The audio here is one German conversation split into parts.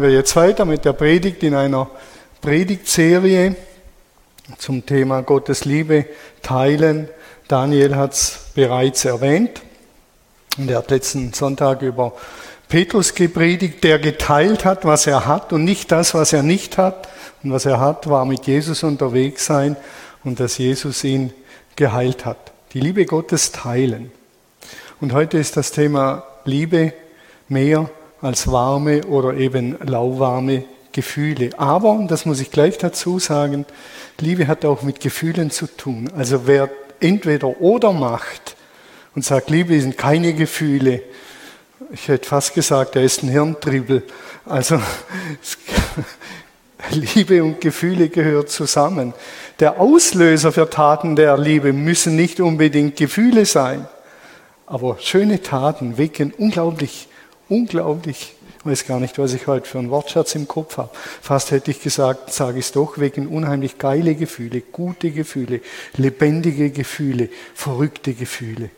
machen wir jetzt weiter mit der Predigt in einer Predigtserie zum Thema Gottes Liebe teilen. Daniel hat es bereits erwähnt und er hat letzten Sonntag über Petrus gepredigt, der geteilt hat, was er hat und nicht das, was er nicht hat. Und was er hat, war mit Jesus unterwegs sein und dass Jesus ihn geheilt hat. Die Liebe Gottes teilen. Und heute ist das Thema Liebe mehr als warme oder eben lauwarme Gefühle. Aber, und das muss ich gleich dazu sagen, Liebe hat auch mit Gefühlen zu tun. Also wer entweder oder macht und sagt, Liebe sind keine Gefühle, ich hätte fast gesagt, er ist ein Hirntriebel. Also Liebe und Gefühle gehören zusammen. Der Auslöser für Taten der Liebe müssen nicht unbedingt Gefühle sein, aber schöne Taten wecken unglaublich unglaublich, ich weiß gar nicht, was ich heute für einen Wortschatz im Kopf habe. Fast hätte ich gesagt, sage ich es doch, wegen unheimlich geile Gefühle, gute Gefühle, lebendige Gefühle, verrückte Gefühle.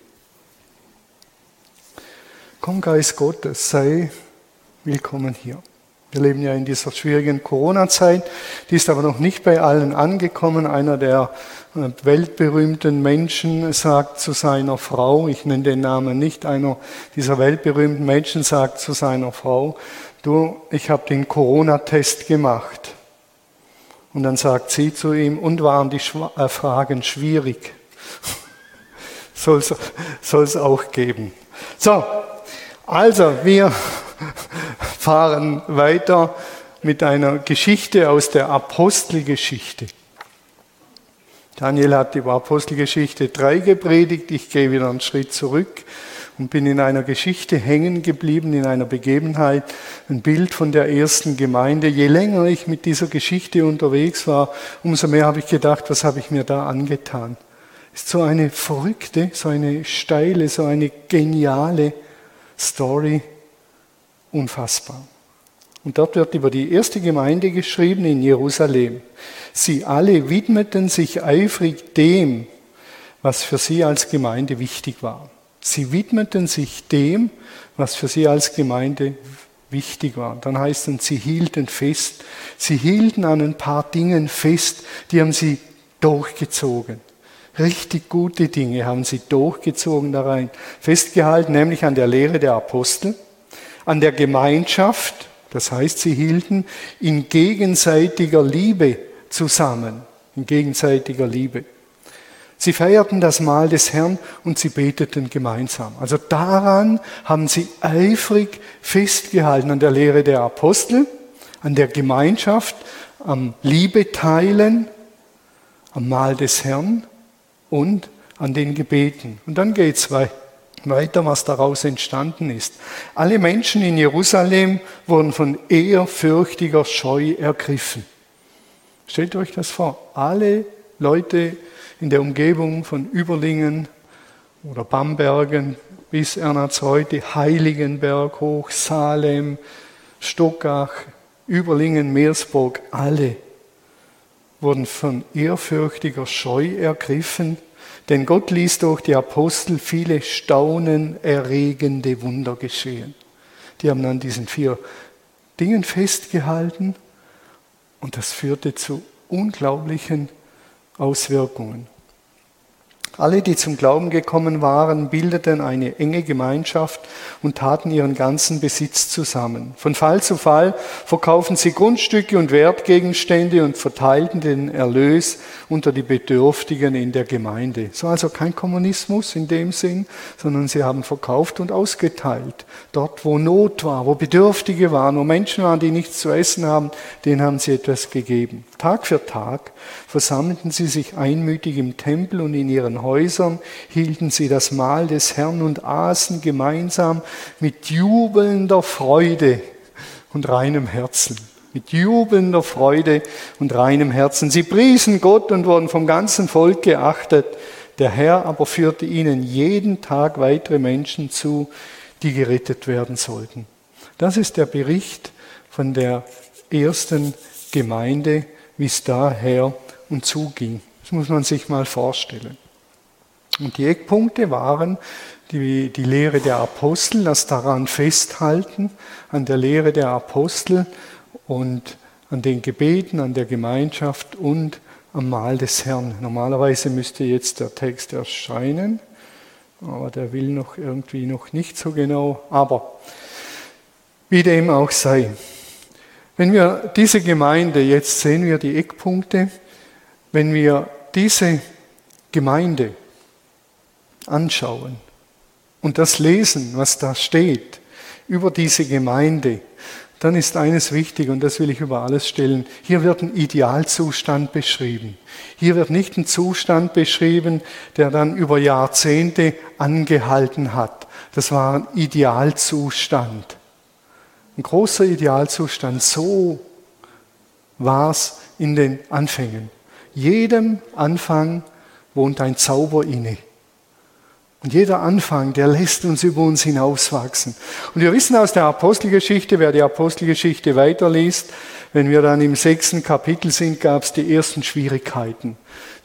Komm, Geist Gottes, sei willkommen hier. Wir leben ja in dieser schwierigen Corona-Zeit. Die ist aber noch nicht bei allen angekommen. Einer der äh, weltberühmten Menschen sagt zu seiner Frau, ich nenne den Namen nicht, einer dieser weltberühmten Menschen sagt zu seiner Frau, du, ich habe den Corona-Test gemacht. Und dann sagt sie zu ihm, und waren die äh, Fragen schwierig? soll es auch geben. So, also wir fahren weiter mit einer Geschichte aus der Apostelgeschichte. Daniel hat über Apostelgeschichte 3 gepredigt. Ich gehe wieder einen Schritt zurück und bin in einer Geschichte hängen geblieben, in einer Begebenheit, ein Bild von der ersten Gemeinde. Je länger ich mit dieser Geschichte unterwegs war, umso mehr habe ich gedacht, was habe ich mir da angetan. Ist so eine verrückte, so eine steile, so eine geniale Story, unfassbar. Und dort wird über die erste Gemeinde geschrieben in Jerusalem. Sie alle widmeten sich eifrig dem, was für sie als Gemeinde wichtig war. Sie widmeten sich dem, was für sie als Gemeinde wichtig war. Dann heißt es, sie hielten fest. Sie hielten an ein paar Dingen fest, die haben sie durchgezogen. Richtig gute Dinge haben sie durchgezogen da rein. Festgehalten, nämlich an der Lehre der Apostel, an der Gemeinschaft, das heißt, sie hielten in gegenseitiger Liebe zusammen, in gegenseitiger Liebe. Sie feierten das Mahl des Herrn und sie beteten gemeinsam. Also daran haben sie eifrig festgehalten, an der Lehre der Apostel, an der Gemeinschaft, am Liebeteilen, am Mahl des Herrn und an den Gebeten. Und dann geht es weiter weiter, was daraus entstanden ist. Alle Menschen in Jerusalem wurden von ehrfürchtiger Scheu ergriffen. Stellt euch das vor. Alle Leute in der Umgebung von Überlingen oder Bambergen bis Ernatshäute, Heiligenberg hoch, Salem, Stockach, Überlingen, Meersburg, alle wurden von ehrfürchtiger Scheu ergriffen denn Gott ließ durch die Apostel viele staunenerregende Wunder geschehen. Die haben an diesen vier Dingen festgehalten und das führte zu unglaublichen Auswirkungen. Alle, die zum Glauben gekommen waren, bildeten eine enge Gemeinschaft und taten ihren ganzen Besitz zusammen. Von Fall zu Fall verkauften sie Grundstücke und Wertgegenstände und verteilten den Erlös unter die Bedürftigen in der Gemeinde. So also kein Kommunismus in dem Sinn, sondern sie haben verkauft und ausgeteilt. Dort, wo Not war, wo Bedürftige waren, wo Menschen waren, die nichts zu essen haben, denen haben sie etwas gegeben. Tag für Tag versammelten sie sich einmütig im Tempel und in ihren Häusern hielten sie das Mahl des Herrn und aßen gemeinsam mit jubelnder Freude und reinem Herzen. Mit jubelnder Freude und reinem Herzen. Sie priesen Gott und wurden vom ganzen Volk geachtet. Der Herr aber führte ihnen jeden Tag weitere Menschen zu, die gerettet werden sollten. Das ist der Bericht von der ersten Gemeinde, wie es daher und zuging. Das muss man sich mal vorstellen. Und die Eckpunkte waren die, die Lehre der Apostel, das daran festhalten, an der Lehre der Apostel und an den Gebeten, an der Gemeinschaft und am Mahl des Herrn. Normalerweise müsste jetzt der Text erscheinen, aber der will noch irgendwie noch nicht so genau. Aber wie dem auch sei. Wenn wir diese Gemeinde, jetzt sehen wir die Eckpunkte, wenn wir diese Gemeinde anschauen und das lesen, was da steht über diese Gemeinde, dann ist eines wichtig und das will ich über alles stellen. Hier wird ein Idealzustand beschrieben. Hier wird nicht ein Zustand beschrieben, der dann über Jahrzehnte angehalten hat. Das war ein Idealzustand. Ein großer Idealzustand. So war es in den Anfängen. Jedem Anfang wohnt ein Zauber inne. Und jeder Anfang, der lässt uns über uns hinauswachsen. Und wir wissen aus der Apostelgeschichte, wer die Apostelgeschichte weiterliest, wenn wir dann im sechsten Kapitel sind, gab es die ersten Schwierigkeiten.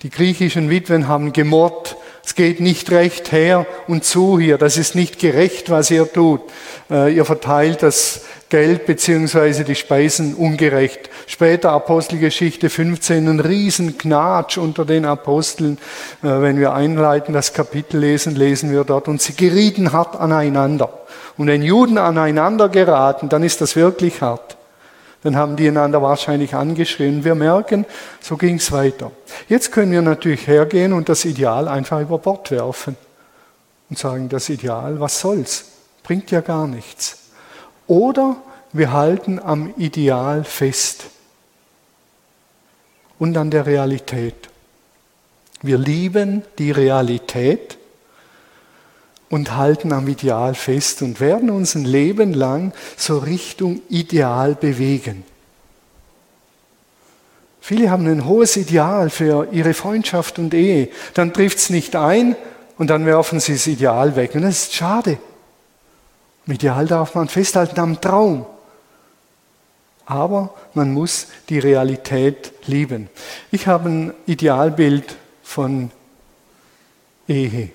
Die griechischen Witwen haben gemorrt. Es geht nicht recht her und zu hier. Das ist nicht gerecht, was ihr tut. Äh, ihr verteilt das Geld beziehungsweise die Speisen ungerecht. Später Apostelgeschichte 15, ein Riesenknatsch unter den Aposteln. Äh, wenn wir einleiten das Kapitel lesen, lesen wir dort, und sie gerieten hart aneinander. Und wenn Juden aneinander geraten, dann ist das wirklich hart. Dann haben die einander wahrscheinlich angeschrien. Wir merken, so ging es weiter. Jetzt können wir natürlich hergehen und das Ideal einfach über Bord werfen und sagen, das Ideal, was soll's? Bringt ja gar nichts. Oder wir halten am Ideal fest und an der Realität. Wir lieben die Realität und halten am Ideal fest und werden uns ein Leben lang so Richtung Ideal bewegen. Viele haben ein hohes Ideal für ihre Freundschaft und Ehe. Dann trifft es nicht ein und dann werfen sie das Ideal weg. Und das ist schade. Im Ideal darf man festhalten am Traum. Aber man muss die Realität lieben. Ich habe ein Idealbild von Ehe.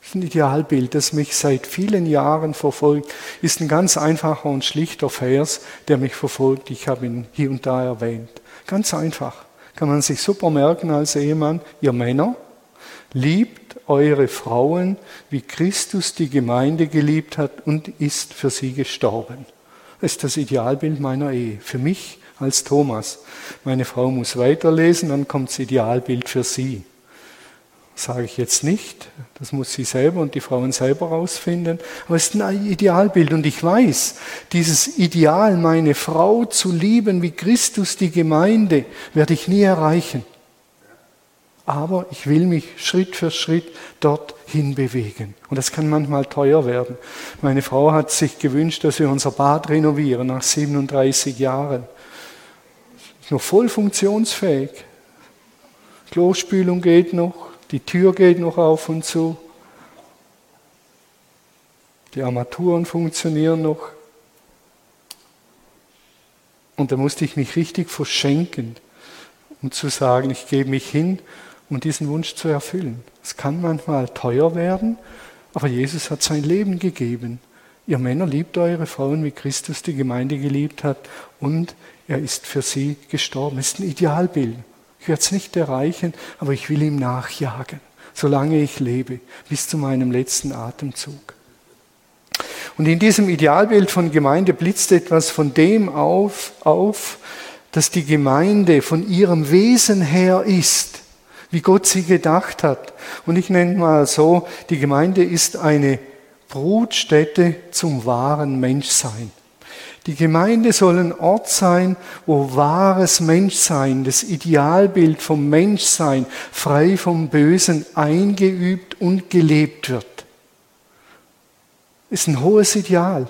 Das ist ein Idealbild, das mich seit vielen Jahren verfolgt. Ist ein ganz einfacher und schlichter Vers, der mich verfolgt. Ich habe ihn hier und da erwähnt. Ganz einfach. Kann man sich super merken als Ehemann. Ihr Männer, liebt eure Frauen, wie Christus die Gemeinde geliebt hat und ist für sie gestorben. Das ist das Idealbild meiner Ehe. Für mich als Thomas. Meine Frau muss weiterlesen, dann kommt das Idealbild für sie. Sage ich jetzt nicht, das muss sie selber und die Frauen selber rausfinden, aber es ist ein Idealbild und ich weiß, dieses Ideal, meine Frau zu lieben wie Christus die Gemeinde, werde ich nie erreichen aber ich will mich Schritt für Schritt dorthin bewegen. Und das kann manchmal teuer werden. Meine Frau hat sich gewünscht, dass wir unser Bad renovieren nach 37 Jahren. Ist noch voll funktionsfähig. Klospülung geht noch, die Tür geht noch auf und zu. Die Armaturen funktionieren noch. Und da musste ich mich richtig verschenken, um zu sagen, ich gebe mich hin um diesen Wunsch zu erfüllen. Es kann manchmal teuer werden, aber Jesus hat sein Leben gegeben. Ihr Männer liebt eure Frauen, wie Christus die Gemeinde geliebt hat und er ist für sie gestorben. Das ist ein Idealbild. Ich werde es nicht erreichen, aber ich will ihm nachjagen, solange ich lebe, bis zu meinem letzten Atemzug. Und in diesem Idealbild von Gemeinde blitzt etwas von dem auf, auf dass die Gemeinde von ihrem Wesen her ist wie Gott sie gedacht hat. Und ich nenne mal so, die Gemeinde ist eine Brutstätte zum wahren Menschsein. Die Gemeinde soll ein Ort sein, wo wahres Menschsein, das Idealbild vom Menschsein, frei vom Bösen, eingeübt und gelebt wird. Ist ein hohes Ideal.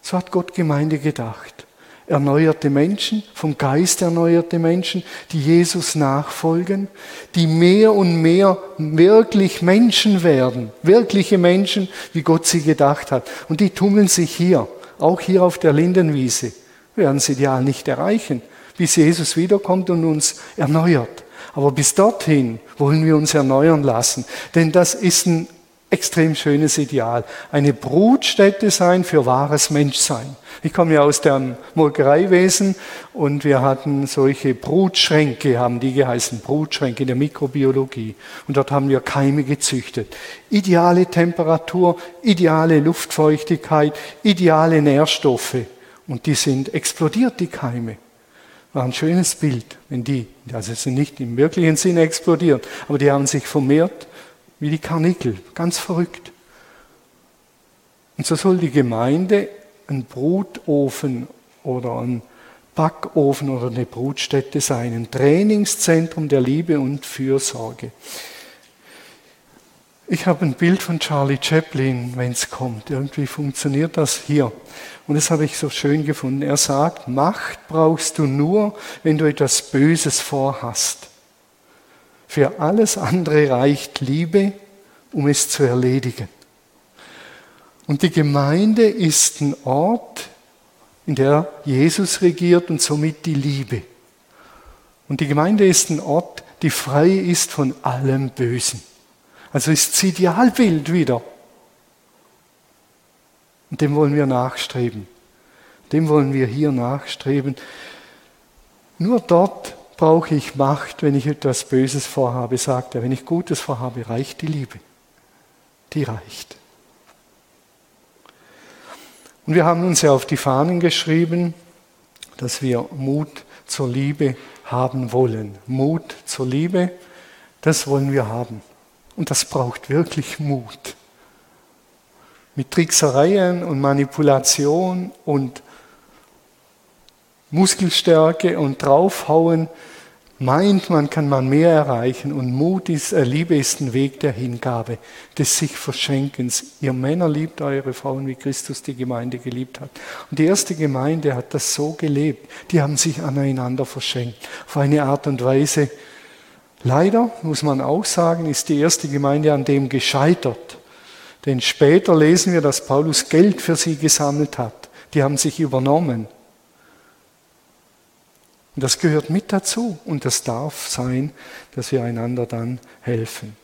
So hat Gott Gemeinde gedacht erneuerte Menschen, vom Geist erneuerte Menschen, die Jesus nachfolgen, die mehr und mehr wirklich Menschen werden, wirkliche Menschen, wie Gott sie gedacht hat. Und die tummeln sich hier, auch hier auf der Lindenwiese. Werden das Ideal nicht erreichen, bis Jesus wiederkommt und uns erneuert. Aber bis dorthin wollen wir uns erneuern lassen, denn das ist ein extrem schönes Ideal. Eine Brutstätte sein für wahres Menschsein. Ich komme ja aus dem Molkereiwesen und wir hatten solche Brutschränke, haben die geheißen, Brutschränke in der Mikrobiologie. Und dort haben wir Keime gezüchtet. Ideale Temperatur, ideale Luftfeuchtigkeit, ideale Nährstoffe. Und die sind explodiert, die Keime. War ein schönes Bild, wenn die, also sind nicht im wirklichen Sinne explodiert, aber die haben sich vermehrt wie die Karnickel, ganz verrückt. Und so soll die Gemeinde ein Brutofen oder ein Backofen oder eine Brutstätte sein, ein Trainingszentrum der Liebe und Fürsorge. Ich habe ein Bild von Charlie Chaplin, wenn es kommt. Irgendwie funktioniert das hier. Und das habe ich so schön gefunden. Er sagt, Macht brauchst du nur, wenn du etwas Böses vorhast. Für alles andere reicht Liebe, um es zu erledigen. Und die Gemeinde ist ein Ort, in der Jesus regiert und somit die Liebe. Und die Gemeinde ist ein Ort, die frei ist von allem Bösen. Also ist das Idealbild wieder. Und dem wollen wir nachstreben. Dem wollen wir hier nachstreben. Nur dort brauche ich Macht, wenn ich etwas Böses vorhabe, sagt er. Wenn ich Gutes vorhabe, reicht die Liebe. Die reicht. Und wir haben uns ja auf die Fahnen geschrieben, dass wir Mut zur Liebe haben wollen. Mut zur Liebe, das wollen wir haben. Und das braucht wirklich Mut. Mit Tricksereien und Manipulation und Muskelstärke und draufhauen, meint man, kann man mehr erreichen. Und Mut ist, äh, Liebe ist ein Weg der Hingabe, des sich Verschenkens. Ihr Männer liebt eure Frauen, wie Christus die Gemeinde geliebt hat. Und die erste Gemeinde hat das so gelebt. Die haben sich aneinander verschenkt. Auf eine Art und Weise. Leider, muss man auch sagen, ist die erste Gemeinde an dem gescheitert. Denn später lesen wir, dass Paulus Geld für sie gesammelt hat. Die haben sich übernommen. Und das gehört mit dazu und das darf sein, dass wir einander dann helfen.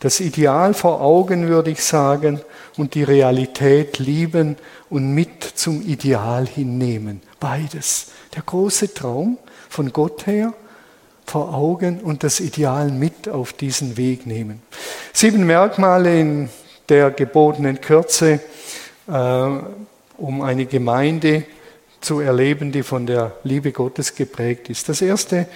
Das Ideal vor Augen würde ich sagen und die Realität lieben und mit zum Ideal hinnehmen. Beides. Der große Traum von Gott her vor Augen und das Ideal mit auf diesen Weg nehmen. Sieben Merkmale in der gebotenen Kürze, äh, um eine Gemeinde zu erleben, die von der Liebe Gottes geprägt ist. Das Erste,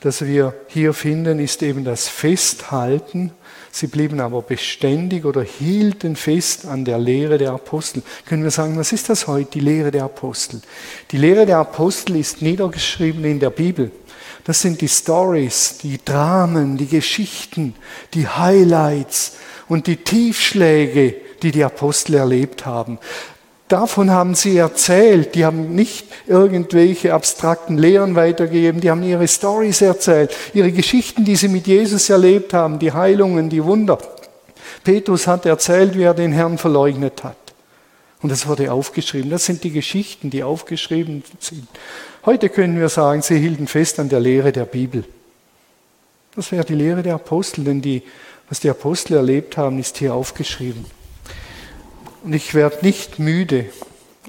das wir hier finden, ist eben das Festhalten. Sie blieben aber beständig oder hielten fest an der Lehre der Apostel. Können wir sagen, was ist das heute, die Lehre der Apostel? Die Lehre der Apostel ist niedergeschrieben in der Bibel. Das sind die Stories, die Dramen, die Geschichten, die Highlights und die Tiefschläge, die die Apostel erlebt haben. Davon haben sie erzählt. Die haben nicht irgendwelche abstrakten Lehren weitergegeben. Die haben ihre Stories erzählt, ihre Geschichten, die sie mit Jesus erlebt haben, die Heilungen, die Wunder. Petrus hat erzählt, wie er den Herrn verleugnet hat. Und das wurde aufgeschrieben. Das sind die Geschichten, die aufgeschrieben sind. Heute können wir sagen, sie hielten fest an der Lehre der Bibel. Das wäre die Lehre der Apostel, denn die, was die Apostel erlebt haben, ist hier aufgeschrieben. Und ich werde nicht müde,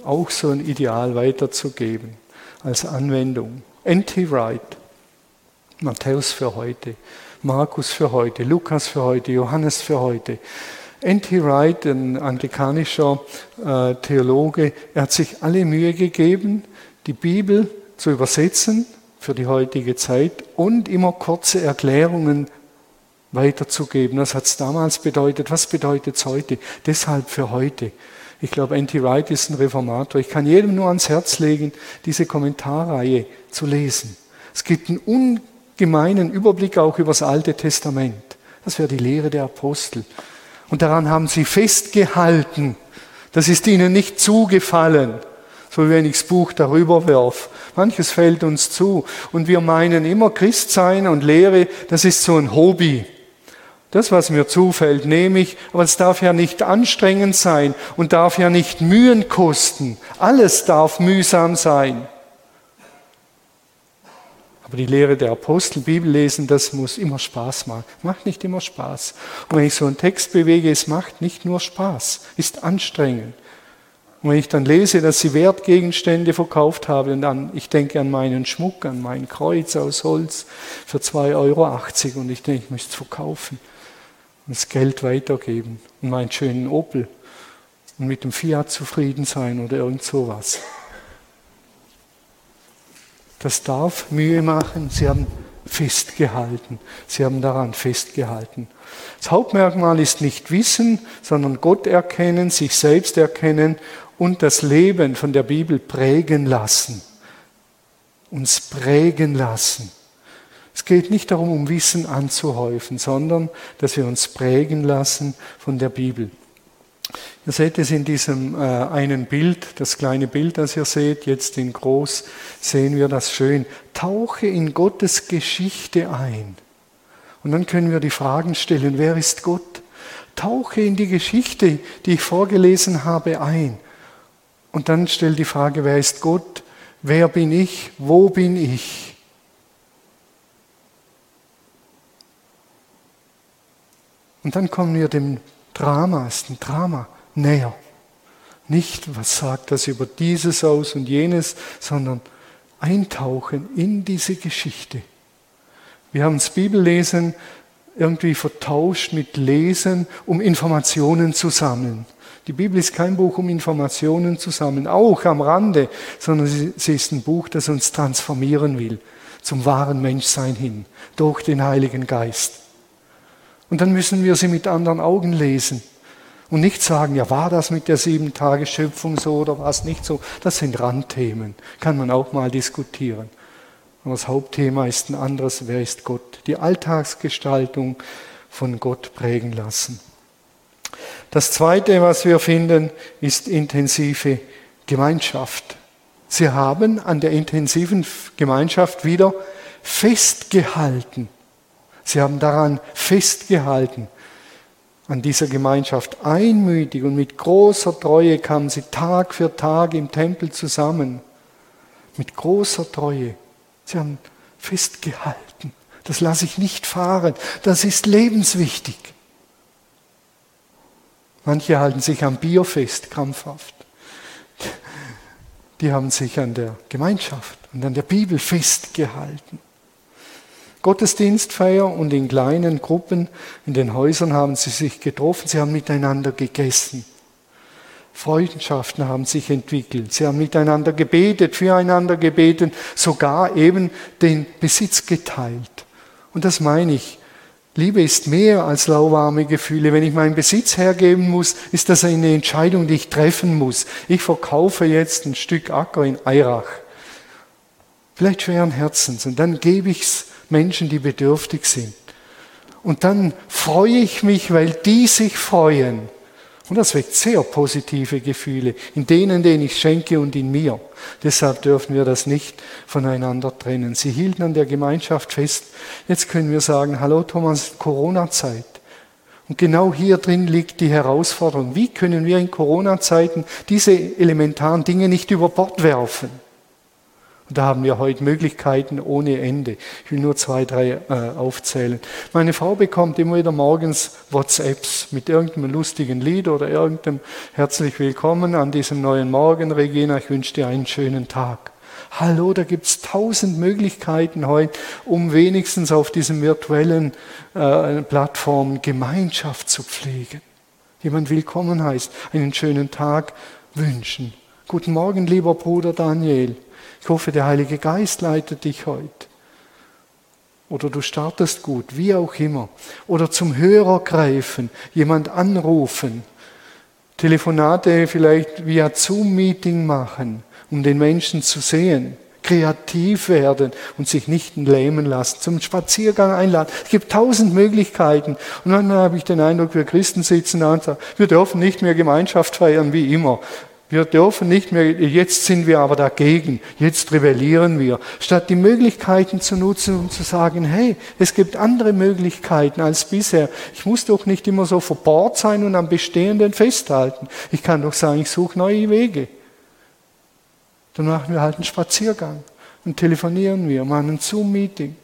auch so ein Ideal weiterzugeben als Anwendung. N.T. Wright, Matthäus für heute, Markus für heute, Lukas für heute, Johannes für heute. N.T. Wright, ein anglikanischer äh, Theologe, er hat sich alle Mühe gegeben, die Bibel zu übersetzen für die heutige Zeit und immer kurze Erklärungen weiterzugeben. Das hat es damals bedeutet. Was bedeutet es heute? Deshalb für heute. Ich glaube, N.T. Wright ist ein Reformator. Ich kann jedem nur ans Herz legen, diese Kommentarreihe zu lesen. Es gibt einen ungemeinen Überblick auch über das Alte Testament. Das wäre die Lehre der Apostel. Und daran haben sie festgehalten. Das ist ihnen nicht zugefallen, so wie wenn ich das Buch darüber werf. Manches fällt uns zu. Und wir meinen immer, Christsein und Lehre, das ist so ein Hobby. Das, was mir zufällt, nehme ich, aber es darf ja nicht anstrengend sein und darf ja nicht Mühen kosten. Alles darf mühsam sein. Aber die Lehre der Apostel, Bibel lesen, das muss immer Spaß machen. Macht nicht immer Spaß. Und wenn ich so einen Text bewege, es macht nicht nur Spaß, ist anstrengend. Und wenn ich dann lese, dass sie Wertgegenstände verkauft haben, und dann, ich denke an meinen Schmuck, an mein Kreuz aus Holz für 2,80 Euro und ich denke, ich müsste es verkaufen und das Geld weitergeben und meinen schönen Opel und mit dem Fiat zufrieden sein oder irgend sowas. Das darf Mühe machen. Sie haben festgehalten. Sie haben daran festgehalten. Das Hauptmerkmal ist nicht Wissen, sondern Gott erkennen, sich selbst erkennen und das Leben von der Bibel prägen lassen. Uns prägen lassen. Es geht nicht darum, um Wissen anzuhäufen, sondern dass wir uns prägen lassen von der Bibel. Ihr seht es in diesem äh, einen Bild, das kleine Bild, das ihr seht, jetzt in groß, sehen wir das schön. Tauche in Gottes Geschichte ein. Und dann können wir die Fragen stellen, wer ist Gott? Tauche in die Geschichte, die ich vorgelesen habe, ein. Und dann stell die Frage, wer ist Gott? Wer bin ich? Wo bin ich? Und dann kommen wir dem Drama, ist ein Drama, näher. Nicht, was sagt das über dieses aus und jenes, sondern eintauchen in diese Geschichte. Wir haben das Bibellesen irgendwie vertauscht mit Lesen, um Informationen zu sammeln. Die Bibel ist kein Buch, um Informationen zu sammeln, auch am Rande, sondern sie ist ein Buch, das uns transformieren will zum wahren Menschsein hin, durch den Heiligen Geist. Und dann müssen wir sie mit anderen Augen lesen und nicht sagen, ja, war das mit der sieben Tage Schöpfung so oder war es nicht so? Das sind Randthemen, kann man auch mal diskutieren. Aber das Hauptthema ist ein anderes, wer ist Gott? Die Alltagsgestaltung von Gott prägen lassen. Das Zweite, was wir finden, ist intensive Gemeinschaft. Sie haben an der intensiven Gemeinschaft wieder festgehalten. Sie haben daran festgehalten, an dieser Gemeinschaft. Einmütig und mit großer Treue kamen sie Tag für Tag im Tempel zusammen. Mit großer Treue. Sie haben festgehalten. Das lasse ich nicht fahren. Das ist lebenswichtig. Manche halten sich am Bier fest, krampfhaft. Die haben sich an der Gemeinschaft und an der Bibel festgehalten. Gottesdienstfeier und in kleinen Gruppen in den Häusern haben sie sich getroffen, sie haben miteinander gegessen. Freundschaften haben sich entwickelt, sie haben miteinander gebetet, füreinander gebetet, sogar eben den Besitz geteilt. Und das meine ich. Liebe ist mehr als lauwarme Gefühle. Wenn ich meinen Besitz hergeben muss, ist das eine Entscheidung, die ich treffen muss. Ich verkaufe jetzt ein Stück Acker in Eirach. Vielleicht schweren Herzens und dann gebe ich es Menschen, die bedürftig sind. Und dann freue ich mich, weil die sich freuen. Und das weckt sehr positive Gefühle in denen, denen ich schenke und in mir. Deshalb dürfen wir das nicht voneinander trennen. Sie hielten an der Gemeinschaft fest. Jetzt können wir sagen, hallo Thomas, Corona-Zeit. Und genau hier drin liegt die Herausforderung. Wie können wir in Corona-Zeiten diese elementaren Dinge nicht über Bord werfen? Und da haben wir heute Möglichkeiten ohne Ende. Ich will nur zwei, drei äh, aufzählen. Meine Frau bekommt immer wieder morgens WhatsApps mit irgendeinem lustigen Lied oder irgendeinem herzlich willkommen an diesem neuen Morgen, Regina. Ich wünsche dir einen schönen Tag. Hallo, da gibt es tausend Möglichkeiten heute, um wenigstens auf diesen virtuellen äh, Plattformen Gemeinschaft zu pflegen. Jemand willkommen heißt, einen schönen Tag wünschen. Guten Morgen, lieber Bruder Daniel. Ich hoffe, der Heilige Geist leitet dich heute. Oder du startest gut, wie auch immer. Oder zum Hörer greifen, jemand anrufen. Telefonate vielleicht via Zoom-Meeting machen, um den Menschen zu sehen. Kreativ werden und sich nicht lähmen lassen. Zum Spaziergang einladen. Es gibt tausend Möglichkeiten. Und dann habe ich den Eindruck, wir Christen sitzen da und sagen, wir dürfen nicht mehr Gemeinschaft feiern wie immer. Wir dürfen nicht mehr, jetzt sind wir aber dagegen, jetzt rebellieren wir. Statt die Möglichkeiten zu nutzen und zu sagen, hey, es gibt andere Möglichkeiten als bisher. Ich muss doch nicht immer so verbohrt sein und am Bestehenden festhalten. Ich kann doch sagen, ich suche neue Wege. Dann machen wir halt einen Spaziergang. und telefonieren wir, machen ein Zoom-Meeting.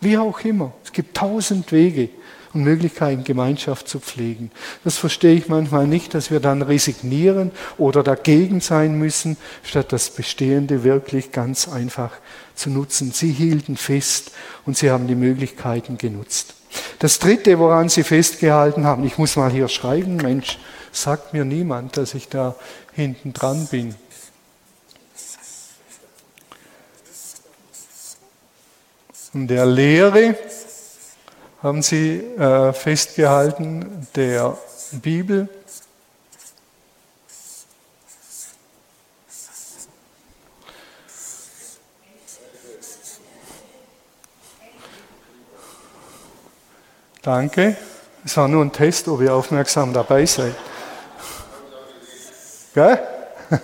Wie auch immer. Es gibt tausend Wege und Möglichkeiten, Gemeinschaft zu pflegen. Das verstehe ich manchmal nicht, dass wir dann resignieren oder dagegen sein müssen, statt das Bestehende wirklich ganz einfach zu nutzen. Sie hielten fest und sie haben die Möglichkeiten genutzt. Das Dritte, woran sie festgehalten haben, ich muss mal hier schreiben, Mensch, sagt mir niemand, dass ich da hinten dran bin. In der Lehre haben sie äh, festgehalten, der Bibel. Danke. Es war nur ein Test, ob ihr aufmerksam dabei seid. Gell?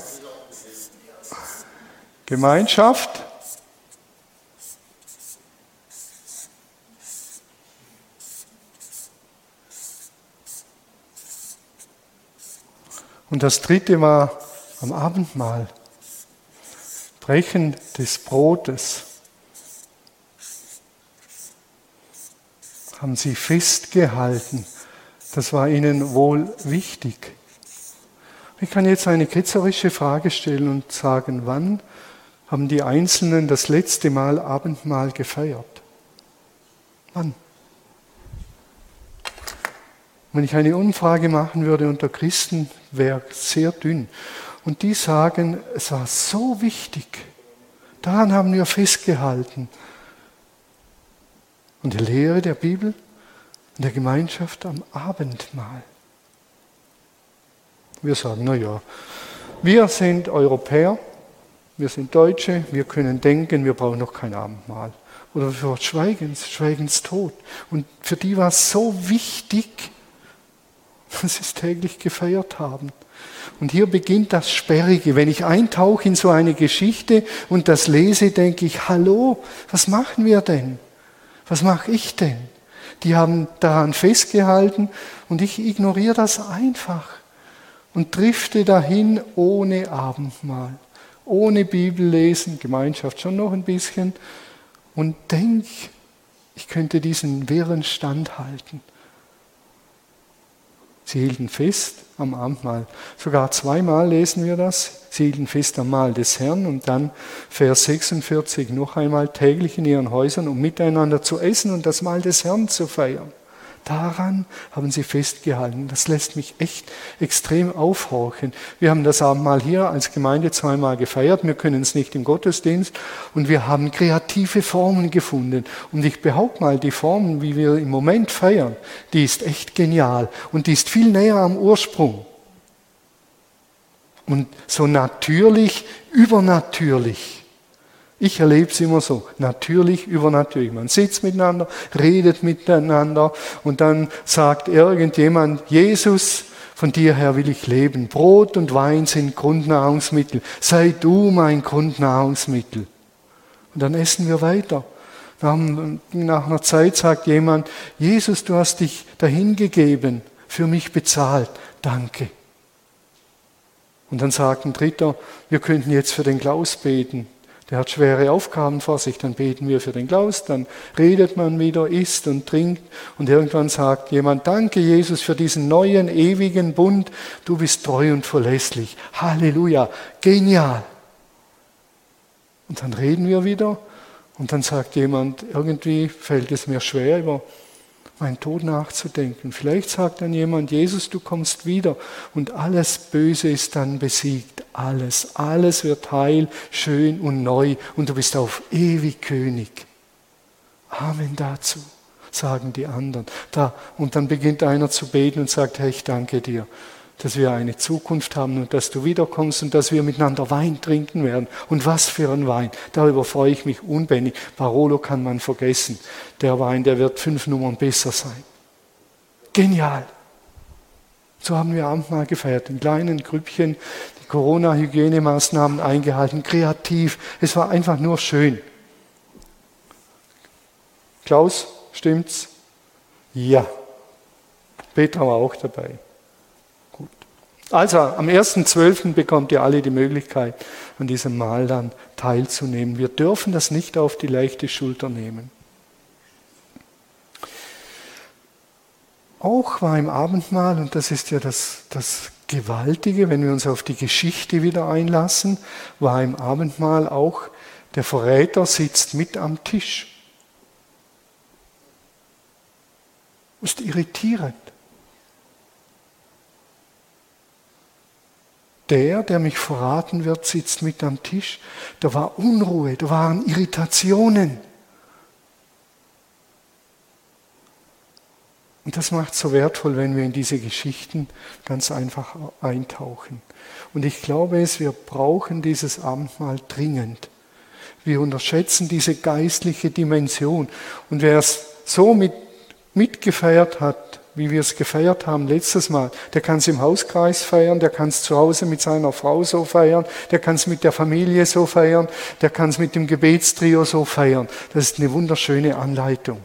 Gemeinschaft. Und das dritte war am Abendmahl. Brechen des Brotes. Haben sie festgehalten. Das war ihnen wohl wichtig. Ich kann jetzt eine ketzerische Frage stellen und sagen, wann haben die Einzelnen das letzte Mal Abendmahl gefeiert? Wann? Wenn ich eine Umfrage machen würde unter Christen, wäre sehr dünn. Und die sagen, es war so wichtig. Daran haben wir festgehalten. Und die Lehre der Bibel und der Gemeinschaft am Abendmahl. Wir sagen, naja, wir sind Europäer, wir sind Deutsche, wir können denken, wir brauchen noch kein Abendmahl. Oder für Schweigens, Schweigenstod. Und für die war es so wichtig, dass sie täglich gefeiert haben. Und hier beginnt das Sperrige. Wenn ich eintauche in so eine Geschichte und das lese, denke ich, hallo, was machen wir denn? Was mache ich denn? Die haben daran festgehalten und ich ignoriere das einfach und drifte dahin ohne Abendmahl, ohne Bibellesen, Gemeinschaft schon noch ein bisschen und denke, ich könnte diesen wirren Stand halten. Sie hielten fest am Abendmahl. Sogar zweimal lesen wir das. Sie hielten fest am Mahl des Herrn und dann Vers 46 noch einmal täglich in ihren Häusern, um miteinander zu essen und das Mahl des Herrn zu feiern. Daran haben sie festgehalten. Das lässt mich echt extrem aufhorchen. Wir haben das Abendmahl hier als Gemeinde zweimal gefeiert. Wir können es nicht im Gottesdienst. Und wir haben kreative Formen gefunden. Und ich behaupte mal, die Formen, wie wir im Moment feiern, die ist echt genial. Und die ist viel näher am Ursprung. Und so natürlich, übernatürlich. Ich erlebe es immer so, natürlich, übernatürlich. Man sitzt miteinander, redet miteinander und dann sagt irgendjemand, Jesus, von dir her will ich leben. Brot und Wein sind Grundnahrungsmittel. Sei du mein Grundnahrungsmittel. Und dann essen wir weiter. Nach einer Zeit sagt jemand, Jesus, du hast dich dahingegeben, für mich bezahlt. Danke. Und dann sagt ein Dritter, wir könnten jetzt für den Klaus beten der hat schwere Aufgaben vor sich, dann beten wir für den Klaus, dann redet man wieder, isst und trinkt und irgendwann sagt jemand, danke Jesus für diesen neuen, ewigen Bund, du bist treu und verlässlich. Halleluja, genial. Und dann reden wir wieder und dann sagt jemand, irgendwie fällt es mir schwer, über meinen Tod nachzudenken. Vielleicht sagt dann jemand, Jesus, du kommst wieder und alles Böse ist dann besiegt. Alles, alles wird heil, schön und neu und du bist auf ewig König. Amen dazu, sagen die anderen. Da, und dann beginnt einer zu beten und sagt, Herr, ich danke dir dass wir eine Zukunft haben und dass du wiederkommst und dass wir miteinander Wein trinken werden. Und was für ein Wein. Darüber freue ich mich unbändig. Barolo kann man vergessen. Der Wein, der wird fünf Nummern besser sein. Genial. So haben wir Abendmahl gefeiert, in kleinen Grüppchen, die Corona-Hygienemaßnahmen eingehalten, kreativ. Es war einfach nur schön. Klaus, stimmt's? Ja. Petra war auch dabei. Also am 1.12. bekommt ihr alle die Möglichkeit, an diesem Mahl dann teilzunehmen. Wir dürfen das nicht auf die leichte Schulter nehmen. Auch war im Abendmahl, und das ist ja das, das Gewaltige, wenn wir uns auf die Geschichte wieder einlassen, war im Abendmahl auch, der Verräter sitzt mit am Tisch. ist irritierend. Der, der mich verraten wird, sitzt mit am Tisch. Da war Unruhe, da waren Irritationen. Und das macht es so wertvoll, wenn wir in diese Geschichten ganz einfach eintauchen. Und ich glaube es, wir brauchen dieses Abendmahl dringend. Wir unterschätzen diese geistliche Dimension. Und wer es so mit, mitgefeiert hat, wie wir es gefeiert haben letztes Mal, der kann es im Hauskreis feiern, der kann es zu Hause mit seiner Frau so feiern, der kann es mit der Familie so feiern, der kann es mit dem Gebetstrio so feiern. Das ist eine wunderschöne Anleitung.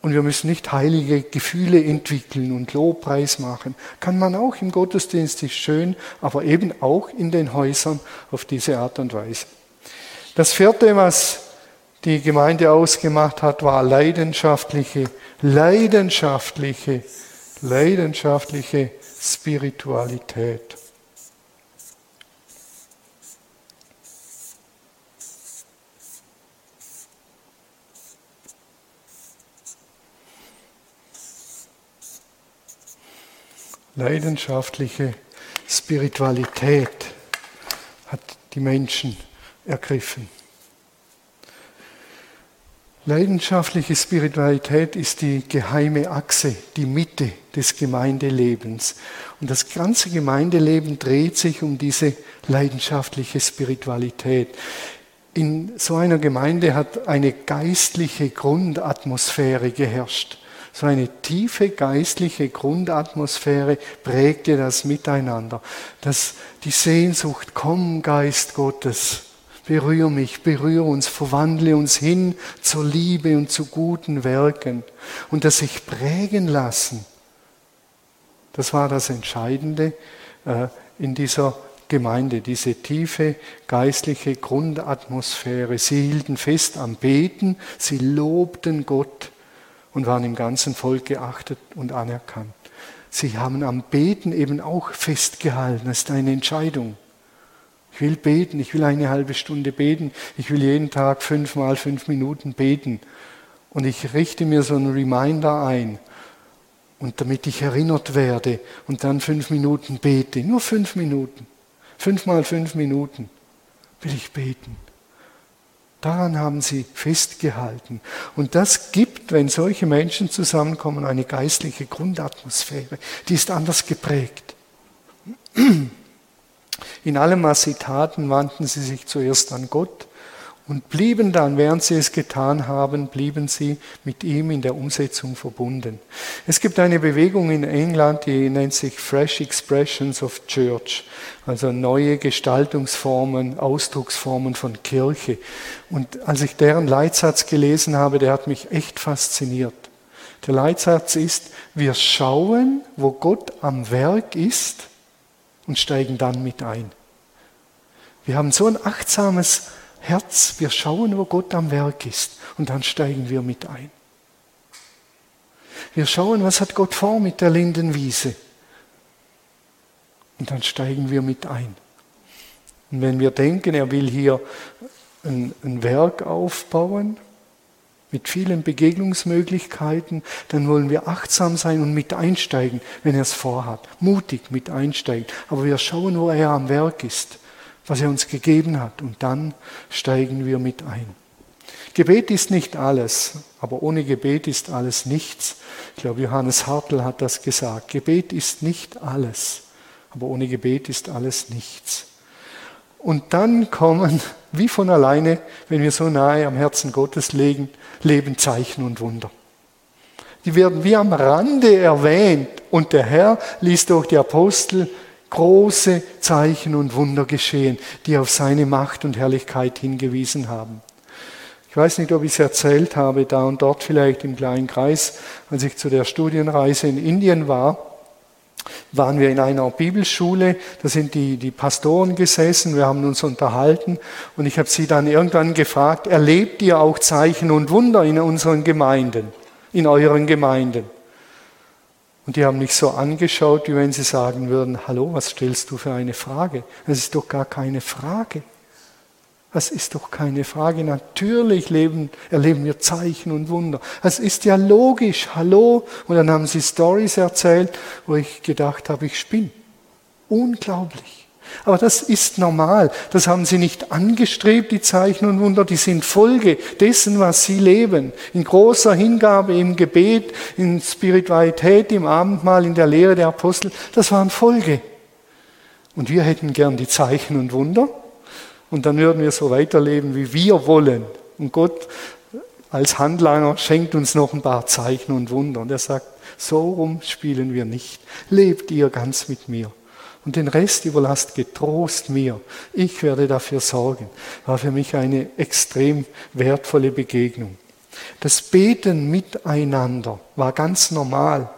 Und wir müssen nicht heilige Gefühle entwickeln und Lobpreis machen. Kann man auch im Gottesdienst, ist schön, aber eben auch in den Häusern auf diese Art und Weise. Das vierte, was die Gemeinde ausgemacht hat, war leidenschaftliche, leidenschaftliche, leidenschaftliche Spiritualität. leidenschaftliche Spiritualität hat die Menschen ergriffen. Leidenschaftliche Spiritualität ist die geheime Achse, die Mitte des Gemeindelebens. Und das ganze Gemeindeleben dreht sich um diese leidenschaftliche Spiritualität. In so einer Gemeinde hat eine geistliche Grundatmosphäre geherrscht. So eine tiefe geistliche Grundatmosphäre prägte das Miteinander. Das, die Sehnsucht, komm Geist Gottes, berühre mich, berühre uns, verwandle uns hin zur Liebe und zu guten Werken. Und das sich prägen lassen, das war das Entscheidende äh, in dieser Gemeinde, diese tiefe geistliche Grundatmosphäre. Sie hielten fest am Beten, sie lobten Gott und waren im ganzen Volk geachtet und anerkannt. Sie haben am Beten eben auch festgehalten. Das ist eine Entscheidung. Ich will beten, ich will eine halbe Stunde beten, ich will jeden Tag fünfmal fünf Minuten beten. Und ich richte mir so einen Reminder ein. Und damit ich erinnert werde und dann fünf Minuten bete, nur fünf Minuten, fünfmal fünf Minuten will ich beten. Daran haben sie festgehalten. Und das gibt, wenn solche Menschen zusammenkommen, eine geistliche Grundatmosphäre. Die ist anders geprägt. In allem, was sie taten, wandten sie sich zuerst an Gott und blieben dann, während sie es getan haben, blieben sie mit ihm in der Umsetzung verbunden. Es gibt eine Bewegung in England, die nennt sich Fresh Expressions of Church, also neue Gestaltungsformen, Ausdrucksformen von Kirche. Und als ich deren Leitsatz gelesen habe, der hat mich echt fasziniert. Der Leitsatz ist, wir schauen, wo Gott am Werk ist und steigen dann mit ein. Wir haben so ein achtsames Herz, wir schauen, wo Gott am Werk ist und dann steigen wir mit ein. Wir schauen, was hat Gott vor mit der Lindenwiese und dann steigen wir mit ein. Und wenn wir denken, er will hier ein, ein Werk aufbauen mit vielen Begegnungsmöglichkeiten, dann wollen wir achtsam sein und mit einsteigen, wenn er es vorhat. Mutig mit einsteigen. Aber wir schauen, wo er am Werk ist was er uns gegeben hat. Und dann steigen wir mit ein. Gebet ist nicht alles, aber ohne Gebet ist alles nichts. Ich glaube, Johannes Hartl hat das gesagt. Gebet ist nicht alles, aber ohne Gebet ist alles nichts. Und dann kommen, wie von alleine, wenn wir so nahe am Herzen Gottes legen, leben Zeichen und Wunder. Die werden wie am Rande erwähnt. Und der Herr ließ durch die Apostel große Zeichen und Wunder geschehen, die auf seine Macht und Herrlichkeit hingewiesen haben. Ich weiß nicht, ob ich es erzählt habe, da und dort vielleicht im kleinen Kreis, als ich zu der Studienreise in Indien war. Waren wir in einer Bibelschule, da sind die, die Pastoren gesessen, wir haben uns unterhalten und ich habe sie dann irgendwann gefragt, erlebt ihr auch Zeichen und Wunder in unseren Gemeinden, in euren Gemeinden? Und die haben mich so angeschaut, wie wenn sie sagen würden, hallo, was stellst du für eine Frage? Das ist doch gar keine Frage. Das ist doch keine Frage. Natürlich leben, erleben wir Zeichen und Wunder. Das ist ja logisch. Hallo. Und dann haben sie Stories erzählt, wo ich gedacht habe, ich spinne. Unglaublich. Aber das ist normal. Das haben sie nicht angestrebt, die Zeichen und Wunder. Die sind Folge dessen, was sie leben. In großer Hingabe, im Gebet, in Spiritualität, im Abendmahl, in der Lehre der Apostel. Das waren Folge. Und wir hätten gern die Zeichen und Wunder. Und dann würden wir so weiterleben, wie wir wollen. Und Gott als Handlanger schenkt uns noch ein paar Zeichen und Wunder. Und er sagt, so rum spielen wir nicht. Lebt ihr ganz mit mir. Und den Rest überlasst getrost mir. Ich werde dafür sorgen. War für mich eine extrem wertvolle Begegnung. Das Beten miteinander war ganz normal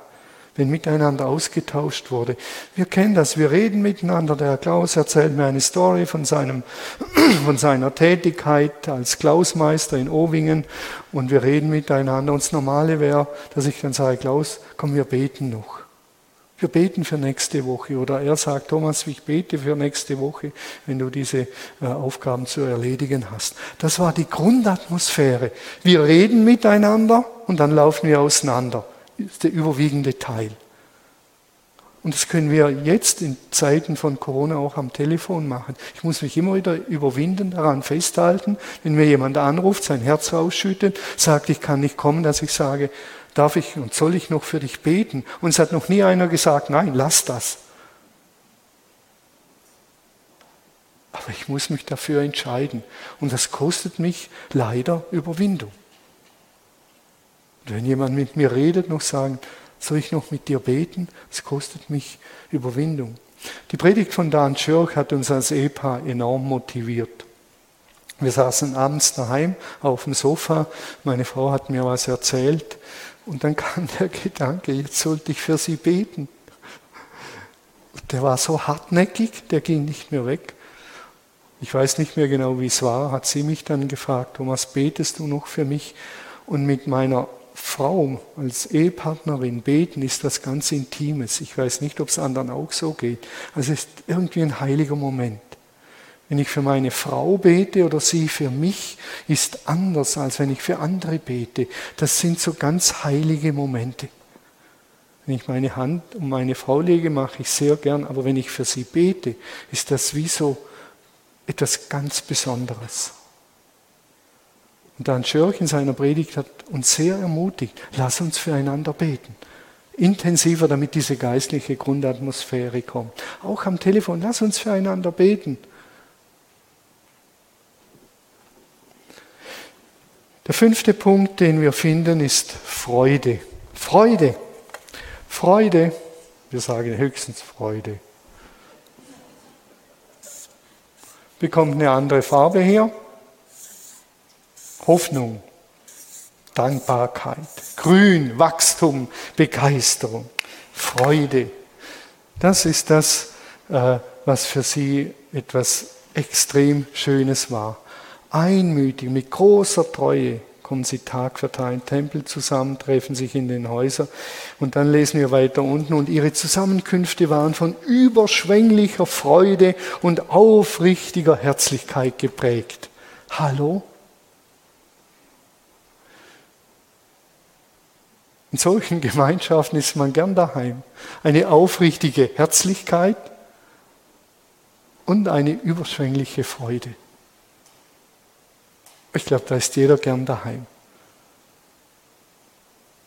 wenn miteinander ausgetauscht wurde. Wir kennen das, wir reden miteinander. Der Klaus erzählt mir eine Story von, seinem, von seiner Tätigkeit als Klausmeister in Owingen und wir reden miteinander. Und das Normale wäre, dass ich dann sage, Klaus, komm, wir beten noch. Wir beten für nächste Woche. Oder er sagt, Thomas, ich bete für nächste Woche, wenn du diese äh, Aufgaben zu erledigen hast. Das war die Grundatmosphäre. Wir reden miteinander und dann laufen wir auseinander ist der überwiegende Teil. Und das können wir jetzt in Zeiten von Corona auch am Telefon machen. Ich muss mich immer wieder überwinden, daran festhalten, wenn mir jemand anruft, sein Herz ausschüttet, sagt, ich kann nicht kommen, dass ich sage, darf ich und soll ich noch für dich beten? Und es hat noch nie einer gesagt, nein, lass das. Aber ich muss mich dafür entscheiden. Und das kostet mich leider Überwindung. Und wenn jemand mit mir redet, noch sagen, soll ich noch mit dir beten? Das kostet mich Überwindung. Die Predigt von Dan Schirch hat uns als Ehepaar enorm motiviert. Wir saßen abends daheim auf dem Sofa, meine Frau hat mir was erzählt und dann kam der Gedanke, jetzt sollte ich für sie beten. Der war so hartnäckig, der ging nicht mehr weg. Ich weiß nicht mehr genau, wie es war, hat sie mich dann gefragt, Thomas, betest du noch für mich? Und mit meiner Frau als Ehepartnerin beten ist was ganz Intimes. Ich weiß nicht, ob es anderen auch so geht. Also es ist irgendwie ein heiliger Moment. Wenn ich für meine Frau bete oder sie für mich, ist anders, als wenn ich für andere bete. Das sind so ganz heilige Momente. Wenn ich meine Hand um meine Frau lege, mache ich sehr gern, aber wenn ich für sie bete, ist das wie so etwas ganz Besonderes. Und Dan Schörch in seiner Predigt hat uns sehr ermutigt, lass uns füreinander beten. Intensiver, damit diese geistliche Grundatmosphäre kommt. Auch am Telefon, lass uns füreinander beten. Der fünfte Punkt, den wir finden, ist Freude. Freude. Freude. Wir sagen höchstens Freude. Bekommt eine andere Farbe hier. Hoffnung, Dankbarkeit, Grün, Wachstum, Begeisterung, Freude. Das ist das, äh, was für sie etwas extrem Schönes war. Einmütig, mit großer Treue kommen sie Tag für Tag im Tempel zusammen, treffen sich in den Häusern. Und dann lesen wir weiter unten, und ihre Zusammenkünfte waren von überschwänglicher Freude und aufrichtiger Herzlichkeit geprägt. Hallo? In solchen Gemeinschaften ist man gern daheim. Eine aufrichtige Herzlichkeit und eine überschwängliche Freude. Ich glaube, da ist jeder gern daheim.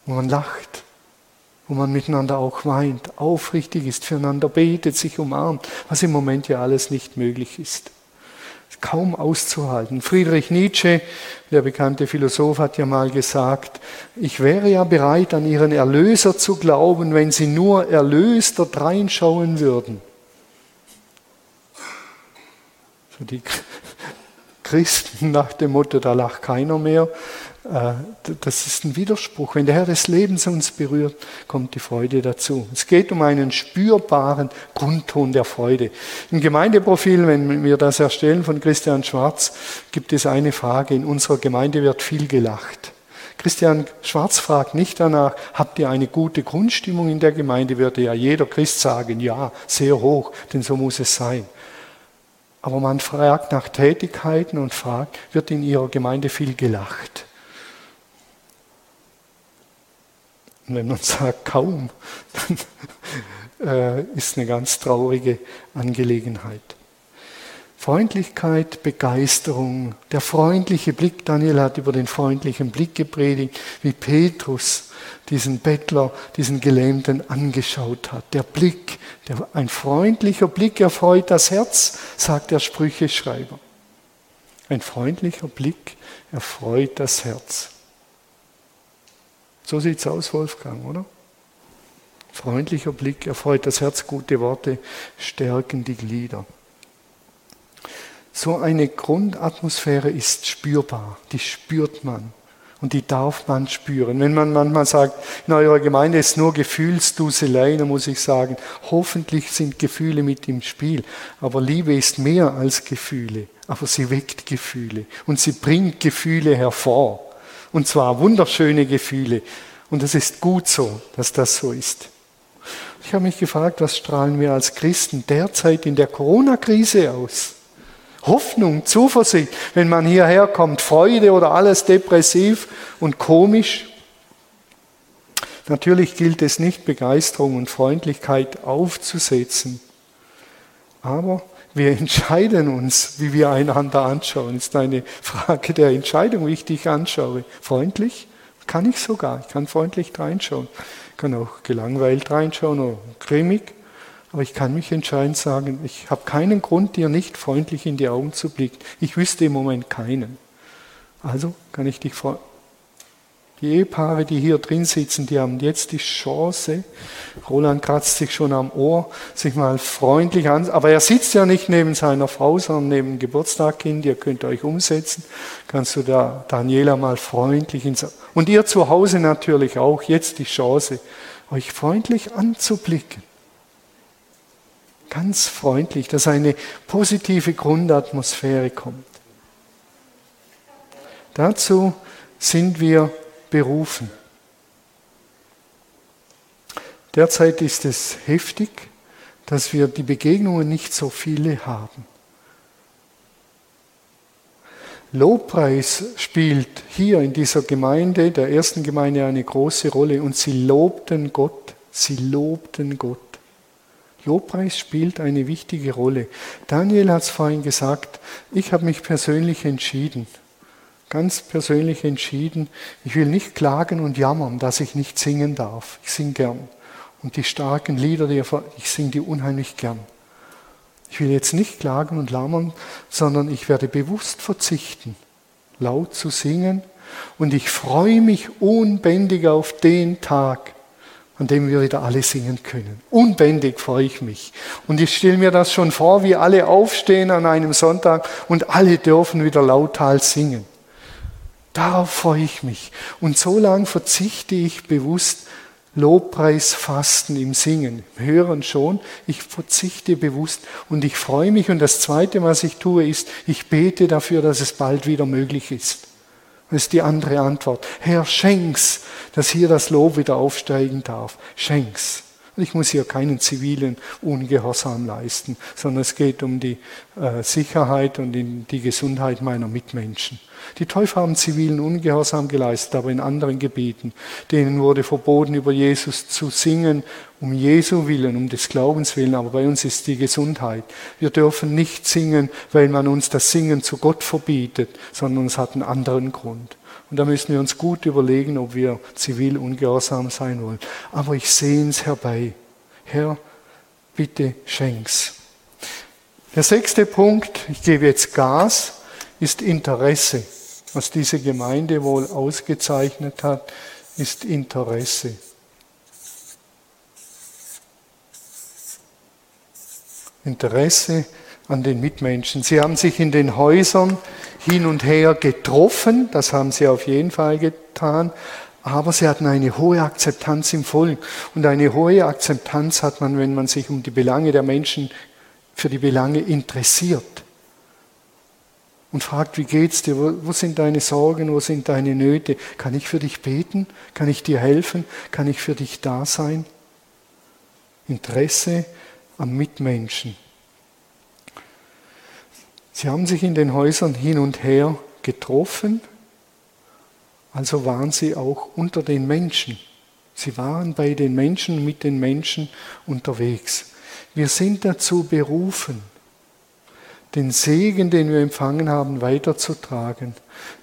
Wo man lacht, wo man miteinander auch weint, aufrichtig ist, füreinander betet, sich umarmt, was im Moment ja alles nicht möglich ist kaum auszuhalten. Friedrich Nietzsche, der bekannte Philosoph, hat ja mal gesagt, ich wäre ja bereit, an ihren Erlöser zu glauben, wenn sie nur erlöster dreinschauen würden. Die Christen nach dem Motto, da lacht keiner mehr, das ist ein Widerspruch. Wenn der Herr des Lebens uns berührt, kommt die Freude dazu. Es geht um einen spürbaren Grundton der Freude. Im Gemeindeprofil, wenn wir das erstellen von Christian Schwarz, gibt es eine Frage. In unserer Gemeinde wird viel gelacht. Christian Schwarz fragt nicht danach, habt ihr eine gute Grundstimmung in der Gemeinde? Würde ja jeder Christ sagen, ja, sehr hoch, denn so muss es sein. Aber man fragt nach Tätigkeiten und fragt, wird in ihrer Gemeinde viel gelacht? Und wenn man sagt kaum, dann äh, ist eine ganz traurige Angelegenheit. Freundlichkeit, Begeisterung, der freundliche Blick. Daniel hat über den freundlichen Blick gepredigt, wie Petrus diesen Bettler, diesen Gelähmten angeschaut hat. Der Blick, der, ein freundlicher Blick erfreut das Herz, sagt der Sprücheschreiber. Ein freundlicher Blick erfreut das Herz. So sieht es aus, Wolfgang, oder? Freundlicher Blick erfreut das Herz, gute Worte stärken die Glieder. So eine Grundatmosphäre ist spürbar, die spürt man und die darf man spüren. Wenn man manchmal sagt, in eurer Gemeinde ist nur Gefühlsduselei, dann muss ich sagen, hoffentlich sind Gefühle mit im Spiel. Aber Liebe ist mehr als Gefühle, aber sie weckt Gefühle und sie bringt Gefühle hervor. Und zwar wunderschöne Gefühle. Und es ist gut so, dass das so ist. Ich habe mich gefragt, was strahlen wir als Christen derzeit in der Corona-Krise aus? Hoffnung, Zuversicht, wenn man hierher kommt, Freude oder alles depressiv und komisch. Natürlich gilt es nicht, Begeisterung und Freundlichkeit aufzusetzen. Aber wir entscheiden uns, wie wir einander anschauen. Ist eine Frage der Entscheidung, wie ich dich anschaue. Freundlich kann ich sogar. Ich kann freundlich reinschauen. Ich kann auch gelangweilt reinschauen oder grimmig. Aber ich kann mich entscheiden sagen, ich habe keinen Grund, dir nicht freundlich in die Augen zu blicken. Ich wüsste im Moment keinen. Also kann ich dich freuen. Die Ehepaare, die hier drin sitzen, die haben jetzt die Chance, Roland kratzt sich schon am Ohr, sich mal freundlich an, aber er sitzt ja nicht neben seiner Frau, sondern neben dem Geburtstagkind, ihr könnt euch umsetzen, kannst du da Daniela mal freundlich ins, und ihr zu Hause natürlich auch jetzt die Chance, euch freundlich anzublicken. Ganz freundlich, dass eine positive Grundatmosphäre kommt. Dazu sind wir berufen. Derzeit ist es heftig, dass wir die Begegnungen nicht so viele haben. Lobpreis spielt hier in dieser Gemeinde, der ersten Gemeinde, eine große Rolle und sie lobten Gott, sie lobten Gott. Lobpreis spielt eine wichtige Rolle. Daniel hat es vorhin gesagt, ich habe mich persönlich entschieden, ganz persönlich entschieden, ich will nicht klagen und jammern, dass ich nicht singen darf. Ich singe gern. Und die starken Lieder, die ich singe die unheimlich gern. Ich will jetzt nicht klagen und jammern, sondern ich werde bewusst verzichten, laut zu singen. Und ich freue mich unbändig auf den Tag, an dem wir wieder alle singen können. Unbändig freue ich mich. Und ich stelle mir das schon vor, wie alle aufstehen an einem Sonntag und alle dürfen wieder lauthal singen. Darauf freue ich mich. Und so lange verzichte ich bewusst Lobpreisfasten im Singen. Im Hören schon, ich verzichte bewusst und ich freue mich. Und das Zweite, was ich tue, ist, ich bete dafür, dass es bald wieder möglich ist. Das ist die andere Antwort. Herr, schenk's, dass hier das Lob wieder aufsteigen darf. Schenk's. Ich muss hier keinen zivilen Ungehorsam leisten, sondern es geht um die äh, Sicherheit und die Gesundheit meiner Mitmenschen. Die Täufer haben zivilen Ungehorsam geleistet, aber in anderen Gebieten. Denen wurde verboten, über Jesus zu singen, um Jesu willen, um des Glaubens willen, aber bei uns ist die Gesundheit. Wir dürfen nicht singen, weil man uns das Singen zu Gott verbietet, sondern es hat einen anderen Grund. Und da müssen wir uns gut überlegen, ob wir zivil ungehorsam sein wollen. Aber ich sehne es herbei. Herr, bitte schenk's. Der sechste Punkt, ich gebe jetzt Gas, ist Interesse. Was diese Gemeinde wohl ausgezeichnet hat, ist Interesse. Interesse an den Mitmenschen. Sie haben sich in den Häusern hin und her getroffen, das haben sie auf jeden Fall getan, aber sie hatten eine hohe Akzeptanz im Volk. Und eine hohe Akzeptanz hat man, wenn man sich um die Belange der Menschen, für die Belange interessiert. Und fragt, wie geht's dir? Wo, sind deine Sorgen? Wo sind deine Nöte? Kann ich für dich beten? Kann ich dir helfen? Kann ich für dich da sein? Interesse am Mitmenschen. Sie haben sich in den Häusern hin und her getroffen, also waren sie auch unter den Menschen. Sie waren bei den Menschen, mit den Menschen unterwegs. Wir sind dazu berufen, den Segen, den wir empfangen haben, weiterzutragen.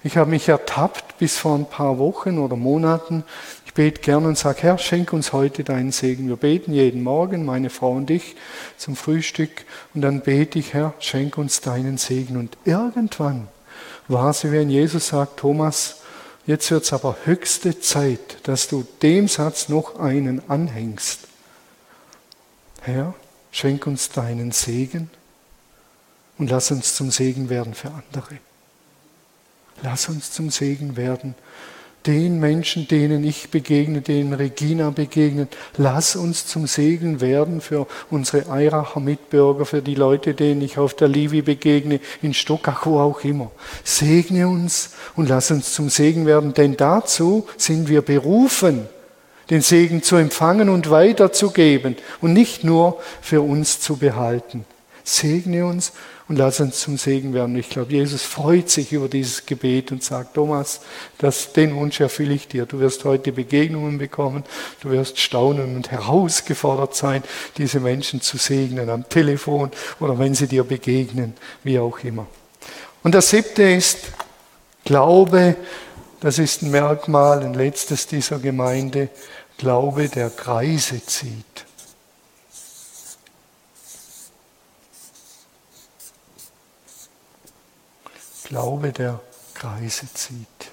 Ich habe mich ertappt bis vor ein paar Wochen oder Monaten, ich bete gern und sage, Herr, schenk uns heute deinen Segen. Wir beten jeden Morgen, meine Frau und ich, zum Frühstück. Und dann bete ich, Herr, schenk uns deinen Segen. Und irgendwann war es, wie wenn Jesus sagt, Thomas, jetzt wird es aber höchste Zeit, dass du dem Satz noch einen anhängst. Herr, schenk uns deinen Segen und lass uns zum Segen werden für andere. Lass uns zum Segen werden den Menschen, denen ich begegne, denen Regina begegnet. Lass uns zum Segen werden für unsere Eiracher Mitbürger, für die Leute, denen ich auf der Livi begegne, in Stockach, wo auch immer. Segne uns und lass uns zum Segen werden, denn dazu sind wir berufen, den Segen zu empfangen und weiterzugeben und nicht nur für uns zu behalten. Segne uns und lass uns zum Segen werden. Ich glaube, Jesus freut sich über dieses Gebet und sagt, Thomas, das, den Wunsch erfülle ich dir. Du wirst heute Begegnungen bekommen, du wirst staunen und herausgefordert sein, diese Menschen zu segnen am Telefon oder wenn sie dir begegnen, wie auch immer. Und das siebte ist Glaube, das ist ein Merkmal, ein letztes dieser Gemeinde, Glaube, der Kreise zieht. Glaube, der Kreise zieht.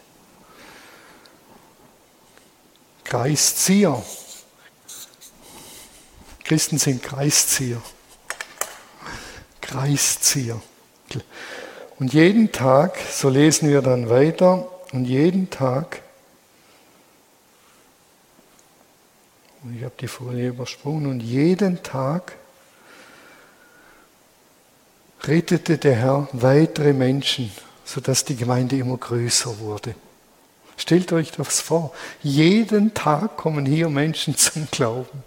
Kreiszieher. Christen sind Kreiszieher. Kreiszieher. Und jeden Tag, so lesen wir dann weiter, und jeden Tag, ich habe die Folie übersprungen, und jeden Tag rettete der Herr weitere Menschen sodass die Gemeinde immer größer wurde. Stellt euch das vor. Jeden Tag kommen hier Menschen zum Glauben.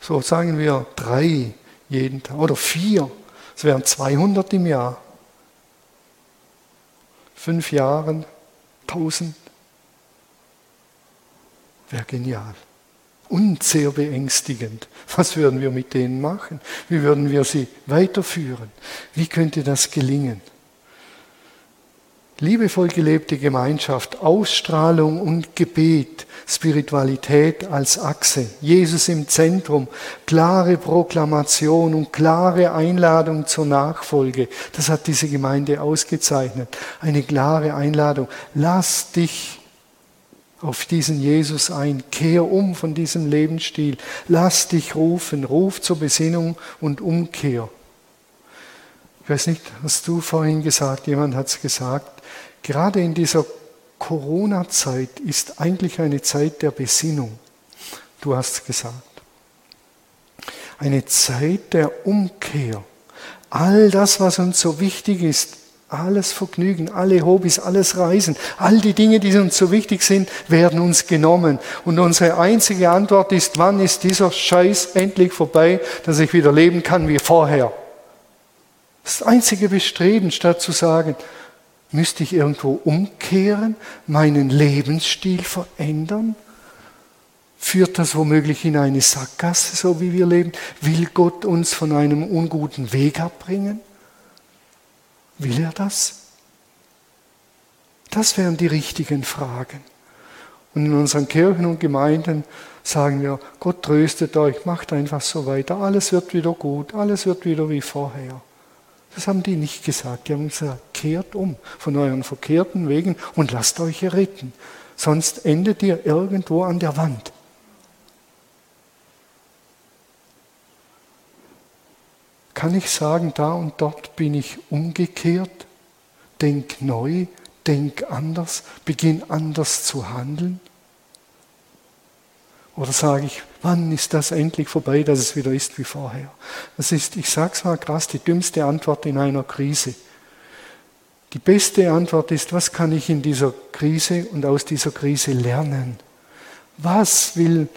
So sagen wir drei jeden Tag oder vier. Es wären 200 im Jahr. Fünf Jahren 1000. Wäre genial. Und sehr beängstigend. Was würden wir mit denen machen? Wie würden wir sie weiterführen? Wie könnte das gelingen? Liebevoll gelebte Gemeinschaft, Ausstrahlung und Gebet, Spiritualität als Achse, Jesus im Zentrum, klare Proklamation und klare Einladung zur Nachfolge. Das hat diese Gemeinde ausgezeichnet. Eine klare Einladung. Lass dich auf diesen Jesus ein. Kehr um von diesem Lebensstil. Lass dich rufen. Ruf zur Besinnung und Umkehr. Ich weiß nicht, hast du vorhin gesagt, jemand hat es gesagt, Gerade in dieser Corona-Zeit ist eigentlich eine Zeit der Besinnung. Du hast es gesagt. Eine Zeit der Umkehr. All das, was uns so wichtig ist, alles Vergnügen, alle Hobbys, alles Reisen, all die Dinge, die uns so wichtig sind, werden uns genommen. Und unsere einzige Antwort ist, wann ist dieser Scheiß endlich vorbei, dass ich wieder leben kann wie vorher? Das einzige Bestreben, statt zu sagen, Müsste ich irgendwo umkehren, meinen Lebensstil verändern? Führt das womöglich in eine Sackgasse, so wie wir leben? Will Gott uns von einem unguten Weg abbringen? Will er das? Das wären die richtigen Fragen. Und in unseren Kirchen und Gemeinden sagen wir, Gott tröstet euch, macht einfach so weiter, alles wird wieder gut, alles wird wieder wie vorher. Das haben die nicht gesagt. Die haben gesagt, kehrt um von euren verkehrten Wegen und lasst euch erretten. Sonst endet ihr irgendwo an der Wand. Kann ich sagen, da und dort bin ich umgekehrt? Denk neu, denk anders, beginn anders zu handeln? Oder sage ich, wann ist das endlich vorbei, dass es wieder ist wie vorher? Das ist, ich sage es mal krass, die dümmste Antwort in einer Krise. Die beste Antwort ist, was kann ich in dieser Krise und aus dieser Krise lernen? Was will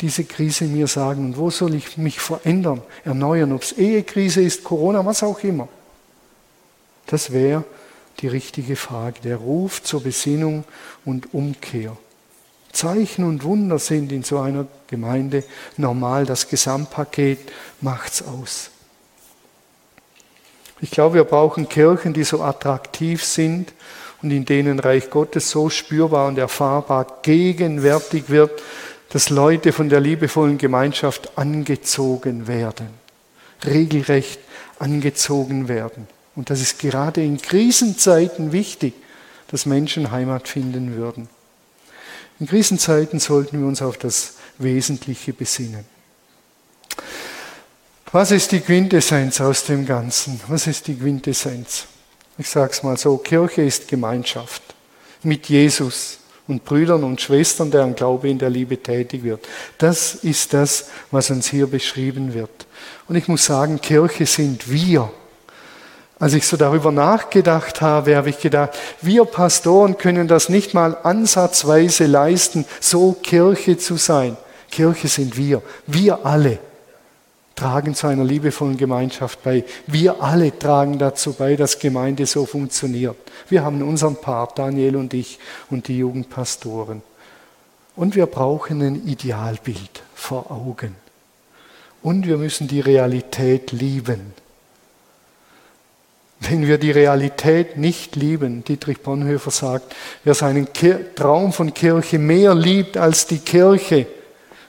diese Krise mir sagen und wo soll ich mich verändern, erneuern, ob es Ehekrise ist, Corona, was auch immer? Das wäre die richtige Frage, der Ruf zur Besinnung und Umkehr. Zeichen und Wunder sind in so einer Gemeinde normal, das Gesamtpaket macht's aus. Ich glaube, wir brauchen Kirchen, die so attraktiv sind und in denen Reich Gottes so spürbar und erfahrbar gegenwärtig wird, dass Leute von der liebevollen Gemeinschaft angezogen werden, regelrecht angezogen werden. Und das ist gerade in Krisenzeiten wichtig, dass Menschen Heimat finden würden. In Krisenzeiten sollten wir uns auf das Wesentliche besinnen. Was ist die Quintessenz aus dem Ganzen? Was ist die Quintessenz? Ich sage es mal so, Kirche ist Gemeinschaft mit Jesus und Brüdern und Schwestern, deren Glaube in der Liebe tätig wird. Das ist das, was uns hier beschrieben wird. Und ich muss sagen, Kirche sind wir. Als ich so darüber nachgedacht habe, habe ich gedacht, wir Pastoren können das nicht mal ansatzweise leisten, so Kirche zu sein. Kirche sind wir, wir alle tragen zu einer liebevollen Gemeinschaft bei. Wir alle tragen dazu bei, dass Gemeinde so funktioniert. Wir haben unseren Part, Daniel und ich und die Jugendpastoren. Und wir brauchen ein Idealbild vor Augen. Und wir müssen die Realität lieben. Wenn wir die Realität nicht lieben, Dietrich Bonhoeffer sagt, wer seinen Traum von Kirche mehr liebt als die Kirche,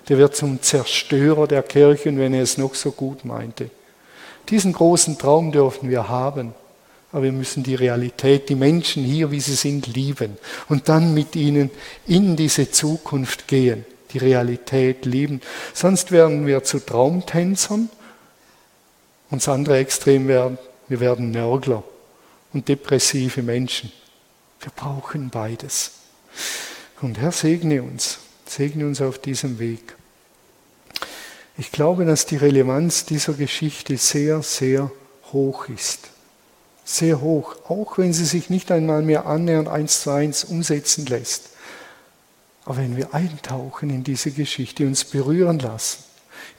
der wird zum Zerstörer der Kirchen, wenn er es noch so gut meinte. Diesen großen Traum dürfen wir haben, aber wir müssen die Realität, die Menschen hier, wie sie sind, lieben und dann mit ihnen in diese Zukunft gehen, die Realität lieben. Sonst werden wir zu Traumtänzern und das andere Extrem werden, wir werden Nörgler und depressive Menschen. Wir brauchen beides. Und Herr segne uns, segne uns auf diesem Weg. Ich glaube, dass die Relevanz dieser Geschichte sehr, sehr hoch ist. Sehr hoch, auch wenn sie sich nicht einmal mehr annähernd eins zu eins umsetzen lässt. Aber wenn wir eintauchen in diese Geschichte, uns berühren lassen,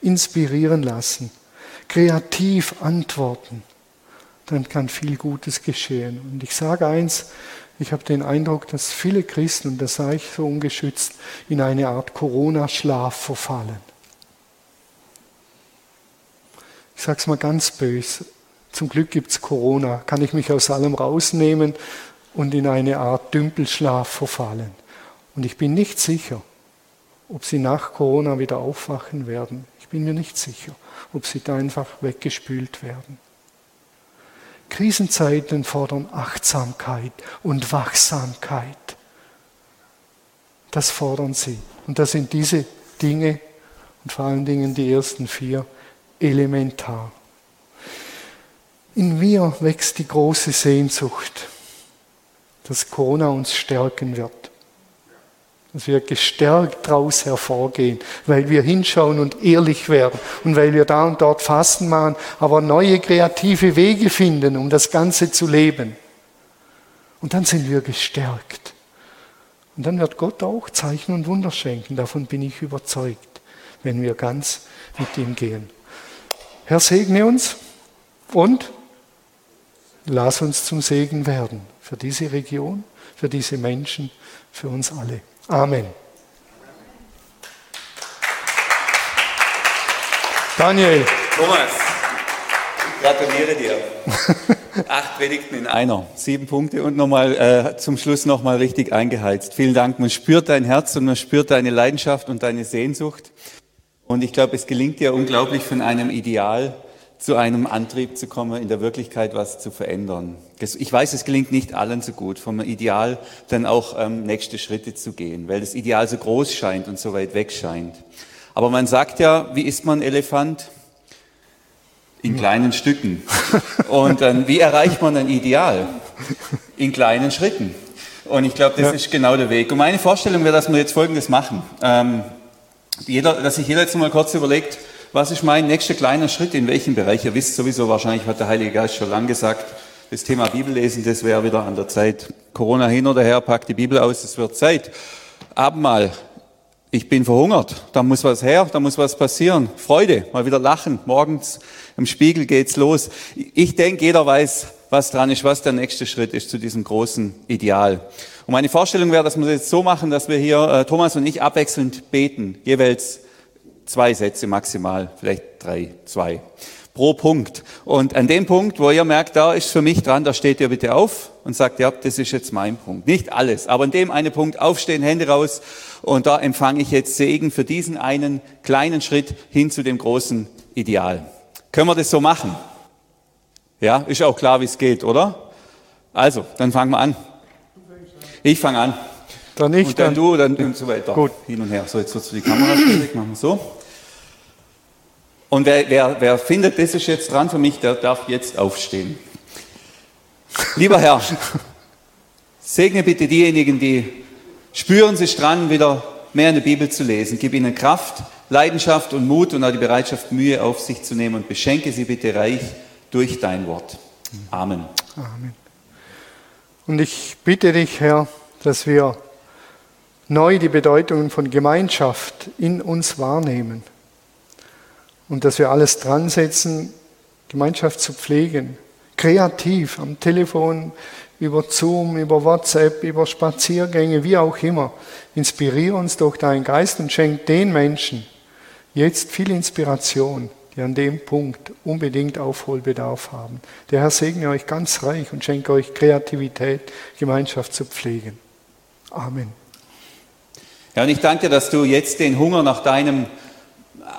inspirieren lassen, kreativ antworten, dann kann viel Gutes geschehen. Und ich sage eins, ich habe den Eindruck, dass viele Christen, und das sage ich so ungeschützt, in eine Art Corona-Schlaf verfallen. Ich sage es mal ganz böse, zum Glück gibt es Corona, kann ich mich aus allem rausnehmen und in eine Art Dümpelschlaf verfallen. Und ich bin nicht sicher, ob sie nach Corona wieder aufwachen werden. Ich bin mir nicht sicher, ob sie da einfach weggespült werden. Krisenzeiten fordern Achtsamkeit und Wachsamkeit. Das fordern sie. Und das sind diese Dinge und vor allen Dingen die ersten vier, elementar. In mir wächst die große Sehnsucht, dass Corona uns stärken wird. Dass wir gestärkt daraus hervorgehen, weil wir hinschauen und ehrlich werden und weil wir da und dort Fasten machen, aber neue kreative Wege finden, um das Ganze zu leben. Und dann sind wir gestärkt. Und dann wird Gott auch Zeichen und Wunder schenken, davon bin ich überzeugt, wenn wir ganz mit ihm gehen. Herr, segne uns und lass uns zum Segen werden für diese Region, für diese Menschen, für uns alle. Amen. Daniel. Thomas, ich gratuliere dir. Acht Predigten in einer, sieben Punkte und nochmal äh, zum Schluss nochmal richtig eingeheizt. Vielen Dank. Man spürt dein Herz und man spürt deine Leidenschaft und deine Sehnsucht. Und ich glaube, es gelingt dir unglaublich von einem Ideal zu einem Antrieb zu kommen, in der Wirklichkeit was zu verändern. Ich weiß, es gelingt nicht allen so gut, vom Ideal dann auch ähm, nächste Schritte zu gehen, weil das Ideal so groß scheint und so weit weg scheint. Aber man sagt ja, wie isst man Elefant? In kleinen Stücken. Und dann, wie erreicht man ein Ideal? In kleinen Schritten. Und ich glaube, das ja. ist genau der Weg. Und meine Vorstellung wäre, dass wir jetzt Folgendes machen. Ähm, jeder, dass sich jeder jetzt mal kurz überlegt, was ist mein nächster kleiner Schritt, in welchem Bereich? Ihr wisst sowieso, wahrscheinlich hat der Heilige Geist schon lange gesagt, das Thema Bibellesen, das wäre wieder an der Zeit. Corona hin oder her, packt die Bibel aus, es wird Zeit. Abendmahl, ich bin verhungert, da muss was her, da muss was passieren. Freude, mal wieder lachen, morgens im Spiegel geht's los. Ich denke, jeder weiß, was dran ist, was der nächste Schritt ist zu diesem großen Ideal. Und meine Vorstellung wäre, dass wir das jetzt so machen, dass wir hier, äh, Thomas und ich, abwechselnd beten, jeweils zwei Sätze maximal, vielleicht drei, zwei pro Punkt. Und an dem Punkt, wo ihr merkt, da ist für mich dran, da steht ihr bitte auf und sagt, ja, das ist jetzt mein Punkt. Nicht alles, aber an dem einen Punkt aufstehen, Hände raus und da empfange ich jetzt Segen für diesen einen kleinen Schritt hin zu dem großen Ideal. Können wir das so machen? Ja, ist auch klar, wie es geht, oder? Also, dann fangen wir an. Ich fange an. Dann ich, und dann, dann du, dann und so weiter. Gut. Hin und her. So, jetzt wird die Kamera schwierig, machen wir so. Und wer, wer, wer findet, das ist jetzt dran für mich, der darf jetzt aufstehen. Lieber Herr, segne bitte diejenigen, die spüren sich dran, wieder mehr in der Bibel zu lesen. Gib ihnen Kraft, Leidenschaft und Mut und auch die Bereitschaft, Mühe auf sich zu nehmen und beschenke sie bitte reich durch dein Wort. Amen. Amen. Und ich bitte dich, Herr, dass wir neu die Bedeutung von Gemeinschaft in uns wahrnehmen und dass wir alles dran setzen, Gemeinschaft zu pflegen. Kreativ, am Telefon, über Zoom, über WhatsApp, über Spaziergänge, wie auch immer. Inspiriere uns durch deinen Geist und schenk den Menschen jetzt viel Inspiration, die an dem Punkt unbedingt Aufholbedarf haben. Der Herr segne euch ganz reich und schenke euch Kreativität, Gemeinschaft zu pflegen. Amen. Ja, und ich danke dir, dass du jetzt den Hunger nach deinem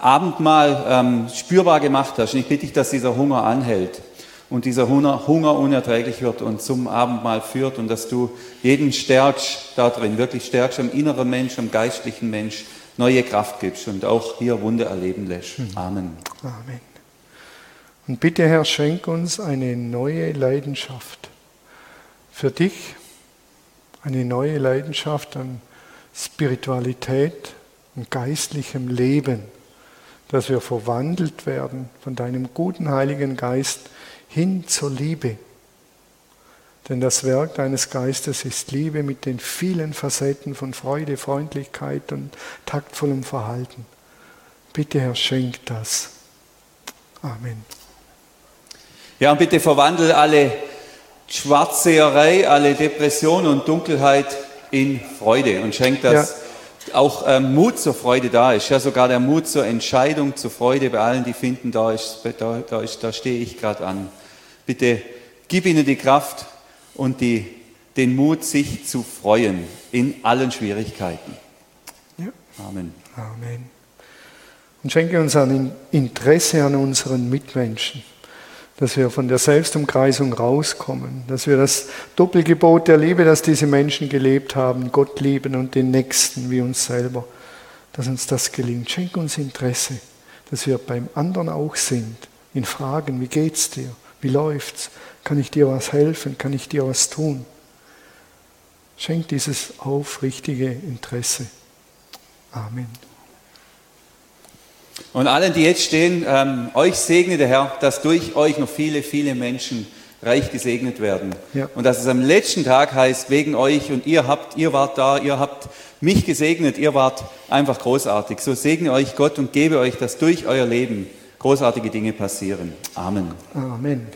Abendmahl ähm, spürbar gemacht hast. Und ich bitte dich, dass dieser Hunger anhält und dieser Hunger, Hunger unerträglich wird und zum Abendmahl führt und dass du jeden stärkst da drin, wirklich stärkst am inneren Mensch, am geistlichen Mensch, neue Kraft gibst und auch hier Wunder erleben lässt. Hm. Amen. Amen. Und bitte, Herr, schenk uns eine neue Leidenschaft für dich, eine neue Leidenschaft an Spiritualität und geistlichem Leben dass wir verwandelt werden von deinem guten Heiligen Geist hin zur Liebe. Denn das Werk deines Geistes ist Liebe mit den vielen Facetten von Freude, Freundlichkeit und taktvollem Verhalten. Bitte, Herr, schenk das. Amen. Ja, und bitte verwandle alle Schwarzseherei, alle Depression und Dunkelheit in Freude und schenk das. Ja auch ähm, Mut zur Freude da ist, ja sogar der Mut zur Entscheidung, zur Freude bei allen, die finden, da, ist, da, da, ist, da stehe ich gerade an. Bitte gib ihnen die Kraft und die, den Mut, sich zu freuen in allen Schwierigkeiten. Ja. Amen. Amen. Und schenke uns ein Interesse an unseren Mitmenschen dass wir von der Selbstumkreisung rauskommen, dass wir das Doppelgebot der Liebe, das diese Menschen gelebt haben, Gott lieben und den Nächsten wie uns selber, dass uns das gelingt. Schenk uns Interesse, dass wir beim anderen auch sind, in Fragen, wie geht's dir, wie läuft's, kann ich dir was helfen, kann ich dir was tun. Schenk dieses aufrichtige Interesse. Amen. Und allen, die jetzt stehen, ähm, euch segne der Herr, dass durch euch noch viele, viele Menschen reich gesegnet werden. Ja. Und dass es am letzten Tag heißt, wegen euch und ihr habt, ihr wart da, ihr habt mich gesegnet, ihr wart einfach großartig. So segne euch Gott und gebe euch, dass durch euer Leben großartige Dinge passieren. Amen. Amen.